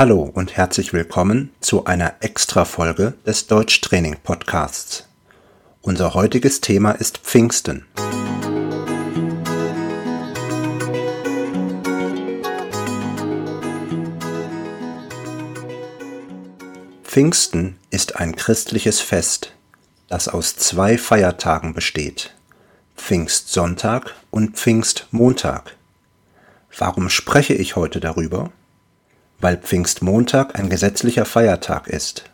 Hallo und herzlich willkommen zu einer Extra-Folge des Deutschtraining Podcasts. Unser heutiges Thema ist Pfingsten. Pfingsten ist ein christliches Fest, das aus zwei Feiertagen besteht, Pfingstsonntag und Pfingstmontag. Warum spreche ich heute darüber? Weil Pfingstmontag ein gesetzlicher Feiertag ist.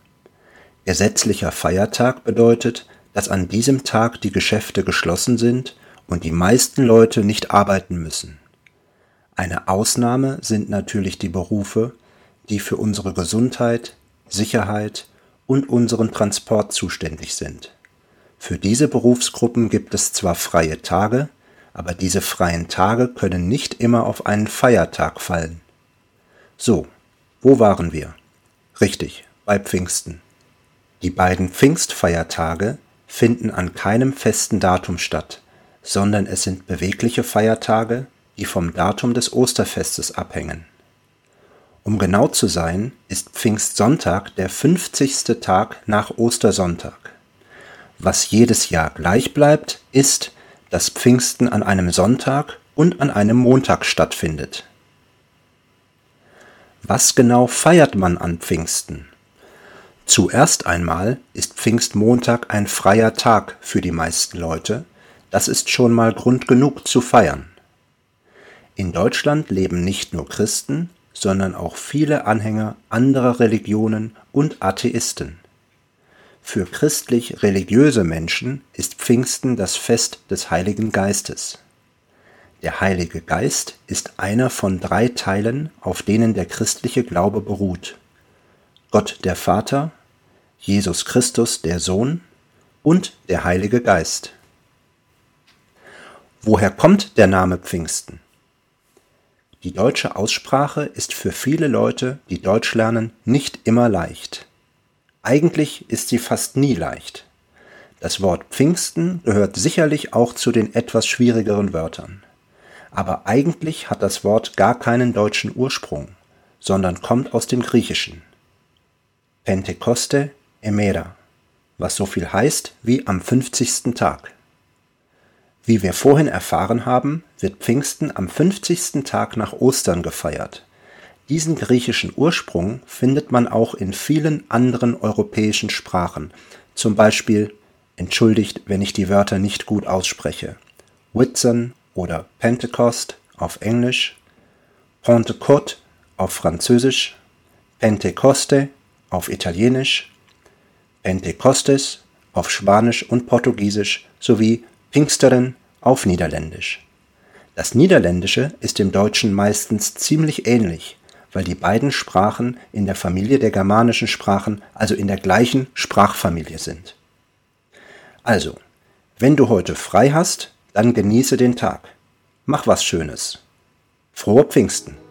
Gesetzlicher Feiertag bedeutet, dass an diesem Tag die Geschäfte geschlossen sind und die meisten Leute nicht arbeiten müssen. Eine Ausnahme sind natürlich die Berufe, die für unsere Gesundheit, Sicherheit und unseren Transport zuständig sind. Für diese Berufsgruppen gibt es zwar freie Tage, aber diese freien Tage können nicht immer auf einen Feiertag fallen. So, wo waren wir? Richtig, bei Pfingsten. Die beiden Pfingstfeiertage finden an keinem festen Datum statt, sondern es sind bewegliche Feiertage, die vom Datum des Osterfestes abhängen. Um genau zu sein, ist Pfingstsonntag der 50. Tag nach Ostersonntag. Was jedes Jahr gleich bleibt, ist, dass Pfingsten an einem Sonntag und an einem Montag stattfindet. Was genau feiert man an Pfingsten? Zuerst einmal ist Pfingstmontag ein freier Tag für die meisten Leute, das ist schon mal Grund genug zu feiern. In Deutschland leben nicht nur Christen, sondern auch viele Anhänger anderer Religionen und Atheisten. Für christlich religiöse Menschen ist Pfingsten das Fest des Heiligen Geistes. Der Heilige Geist ist einer von drei Teilen, auf denen der christliche Glaube beruht. Gott der Vater, Jesus Christus der Sohn und der Heilige Geist. Woher kommt der Name Pfingsten? Die deutsche Aussprache ist für viele Leute, die Deutsch lernen, nicht immer leicht. Eigentlich ist sie fast nie leicht. Das Wort Pfingsten gehört sicherlich auch zu den etwas schwierigeren Wörtern. Aber eigentlich hat das Wort gar keinen deutschen Ursprung, sondern kommt aus dem Griechischen. Pentekoste emera, was so viel heißt wie am 50. Tag. Wie wir vorhin erfahren haben, wird Pfingsten am 50. Tag nach Ostern gefeiert. Diesen griechischen Ursprung findet man auch in vielen anderen europäischen Sprachen, zum Beispiel, entschuldigt, wenn ich die Wörter nicht gut ausspreche, Whitsun oder Pentecost auf Englisch, Pentecote auf Französisch, Pentecoste auf Italienisch, Pentecostes auf Spanisch und Portugiesisch sowie Pfingsteren auf Niederländisch. Das Niederländische ist dem Deutschen meistens ziemlich ähnlich, weil die beiden Sprachen in der Familie der germanischen Sprachen, also in der gleichen Sprachfamilie sind. Also, wenn du heute frei hast, dann genieße den Tag. Mach was Schönes. Frohe Pfingsten!